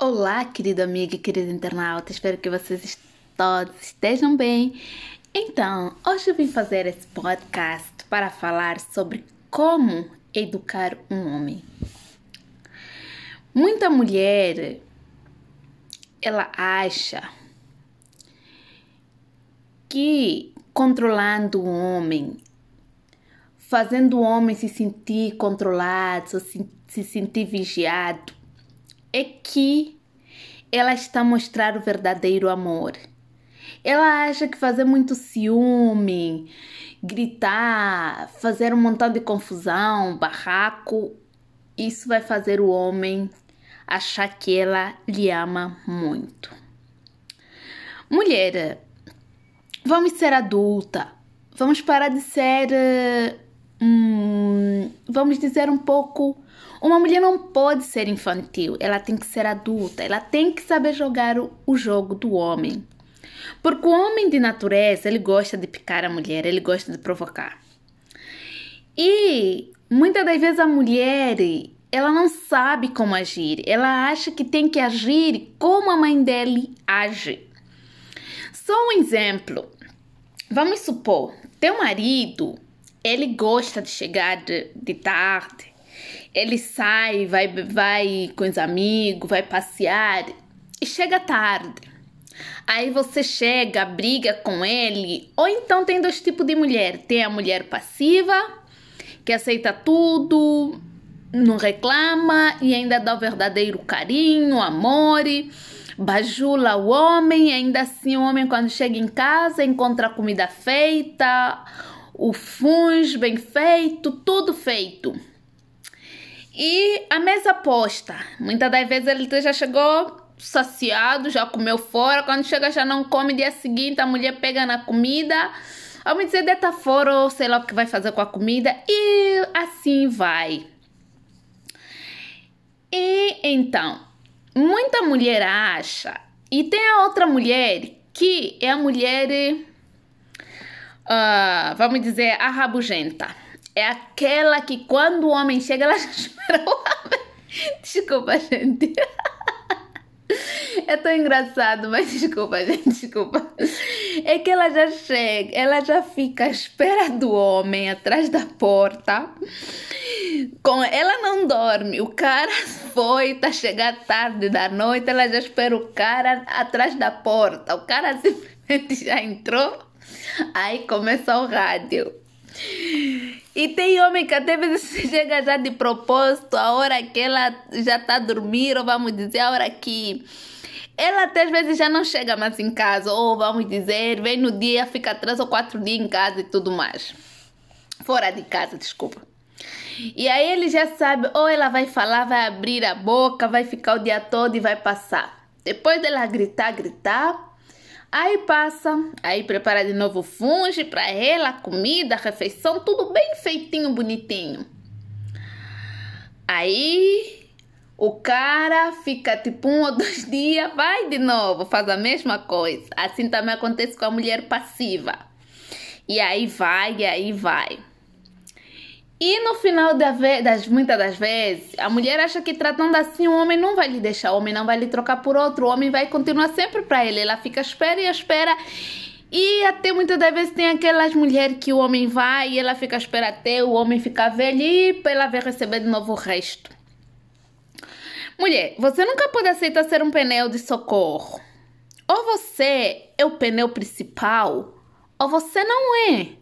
Olá, querido amigo e querido internauta, espero que vocês todos estejam bem. Então, hoje eu vim fazer esse podcast para falar sobre como educar um homem. Muita mulher ela acha que controlando o homem, fazendo o homem se sentir controlado, se, se sentir vigiado, é que ela está a mostrar o verdadeiro amor. Ela acha que fazer muito ciúme, gritar, fazer um montão de confusão, barraco, isso vai fazer o homem achar que ela lhe ama muito. Mulher, vamos ser adulta, vamos parar de ser, hum, vamos dizer um pouco uma mulher não pode ser infantil, ela tem que ser adulta, ela tem que saber jogar o, o jogo do homem. Porque o homem de natureza, ele gosta de picar a mulher, ele gosta de provocar. E muitas das vezes a mulher, ela não sabe como agir, ela acha que tem que agir como a mãe dele age. Só um exemplo. Vamos supor, teu marido, ele gosta de chegar de, de tarde, ele sai, vai, vai com os amigos, vai passear e chega tarde. Aí você chega, briga com ele. Ou então tem dois tipos de mulher: tem a mulher passiva, que aceita tudo, não reclama e ainda dá o verdadeiro carinho, amor, bajula o homem. Ainda assim, o homem, quando chega em casa, encontra a comida feita, o funge bem feito, tudo feito. E a mesa posta. Muitas das vezes ele já chegou saciado, já comeu fora. Quando chega, já não come. Dia seguinte, a mulher pega na comida. Vamos dizer, deita fora ou sei lá o que vai fazer com a comida. E assim vai. E então, muita mulher acha. E tem a outra mulher que é a mulher. Uh, vamos dizer, a rabugenta é aquela que quando o homem chega, ela já espera o homem. Desculpa, gente. É tão engraçado, mas desculpa, gente, desculpa. É que ela já chega, ela já fica à espera do homem atrás da porta. Com ela não dorme, o cara foi, tá chegando tarde da noite, ela já espera o cara atrás da porta. O cara simplesmente já entrou, aí começa o rádio. E tem homem que até vezes chega já de propósito, a hora que ela já a dormir, ou vamos dizer, a hora que ela até às vezes já não chega mais em casa, ou vamos dizer, vem no dia, fica três ou quatro dias em casa e tudo mais. Fora de casa, desculpa. E aí ele já sabe, ou ela vai falar, vai abrir a boca, vai ficar o dia todo e vai passar. Depois dela gritar, gritar, Aí passa, aí prepara de novo funge para ela, comida, refeição, tudo bem feitinho, bonitinho. Aí o cara fica tipo um ou dois dias, vai de novo, faz a mesma coisa. Assim também acontece com a mulher passiva. E aí vai, e aí vai. E no final das muitas das vezes, a mulher acha que tratando assim o homem não vai lhe deixar, o homem não vai lhe trocar por outro, o homem vai continuar sempre para ele. Ela fica espera e espera. E até muitas das vezes tem aquelas mulheres que o homem vai e ela fica espera até o homem ficar velho e para ela ver receber de novo o resto. Mulher, você nunca pode aceitar ser um pneu de socorro. Ou você é o pneu principal, ou você não é.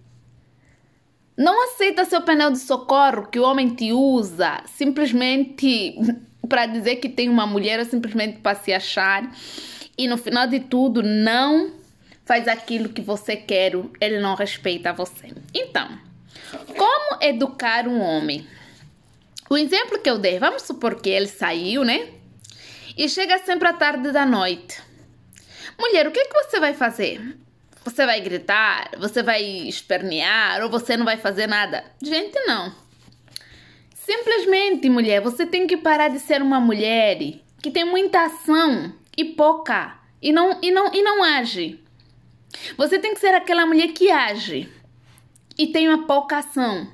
Não aceita seu pneu de socorro que o homem te usa simplesmente para dizer que tem uma mulher ou simplesmente para se achar. E no final de tudo, não faz aquilo que você quer, ele não respeita você. Então, como educar um homem? O exemplo que eu dei, vamos supor que ele saiu, né? E chega sempre à tarde da noite. Mulher, o que, é que você vai fazer? Você vai gritar, você vai espernear ou você não vai fazer nada? Gente, não. Simplesmente, mulher, você tem que parar de ser uma mulher que tem muita ação e pouca e não e não e não age. Você tem que ser aquela mulher que age e tem uma pouca ação.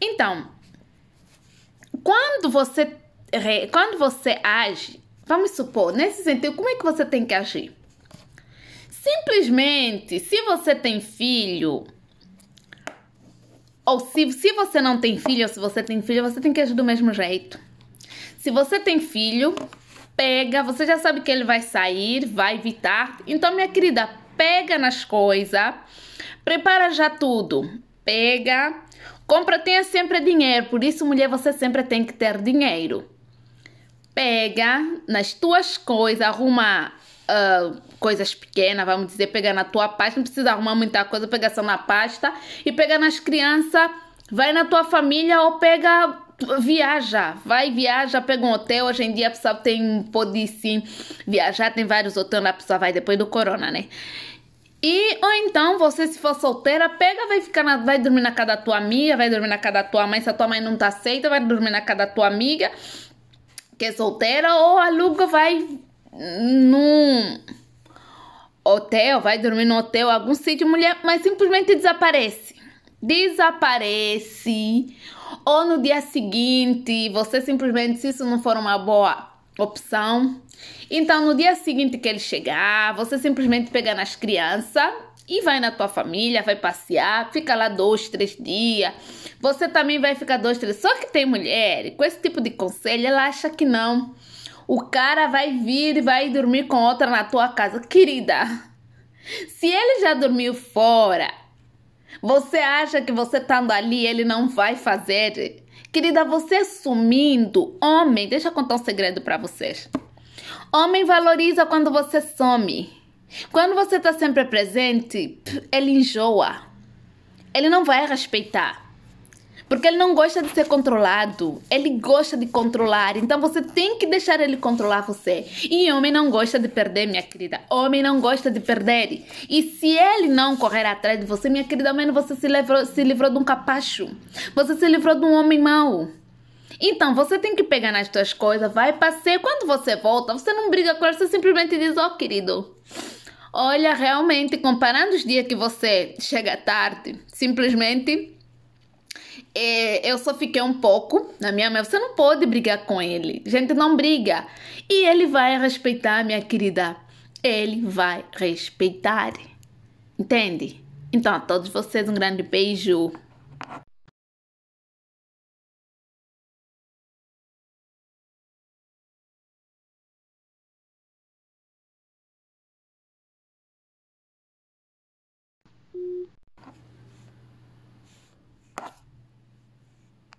Então, quando você quando você age, vamos supor, nesse sentido, como é que você tem que agir? Simplesmente, se você tem filho, ou se, se você não tem filho, ou se você tem filho, você tem que agir do mesmo jeito. Se você tem filho, pega, você já sabe que ele vai sair, vai evitar. Então, minha querida, pega nas coisas, prepara já tudo. Pega, compra, tenha sempre dinheiro. Por isso, mulher, você sempre tem que ter dinheiro. Pega nas tuas coisas, arruma uh, coisas pequenas, vamos dizer, pega na tua pasta, não precisa arrumar muita coisa, pega só na pasta e pega nas crianças, vai na tua família ou pega viaja, vai viaja, pega um hotel. Hoje em dia a pessoa tem pode sim viajar, tem vários hotéis, a pessoa vai depois do corona, né? E ou então você se for solteira, pega, vai ficar na, vai dormir na casa da tua amiga, vai dormir na casa da tua mãe, se a tua mãe não tá aceita, vai dormir na casa da tua amiga que é solteira ou aluga vai num hotel, vai dormir no hotel, algum sítio, mulher, mas simplesmente desaparece. Desaparece. Ou no dia seguinte, você simplesmente, se isso não for uma boa opção, então no dia seguinte que ele chegar, você simplesmente pega nas crianças e vai na tua família, vai passear, fica lá dois, três dias. Você também vai ficar dois, três. Só que tem mulher, com esse tipo de conselho, ela acha que não. O cara vai vir e vai dormir com outra na tua casa. Querida, se ele já dormiu fora, você acha que você estando ali ele não vai fazer? Querida, você sumindo, homem, deixa eu contar um segredo para vocês. Homem valoriza quando você some. Quando você está sempre presente, ele enjoa. Ele não vai respeitar. Porque ele não gosta de ser controlado. Ele gosta de controlar. Então você tem que deixar ele controlar você. E homem não gosta de perder, minha querida. Homem não gosta de perder. E se ele não correr atrás de você, minha querida, menos você se livrou, se livrou de um capacho. Você se livrou de um homem mau. Então, você tem que pegar nas suas coisas, vai passear. Quando você volta, você não briga com ele, você simplesmente diz: Ó, oh, querido, olha, realmente, comparando os dias que você chega tarde, simplesmente é, eu só fiquei um pouco na minha mãe. Você não pode brigar com ele. Gente, não briga. E ele vai respeitar, minha querida. Ele vai respeitar. Entende? Então, a todos vocês, um grande beijo.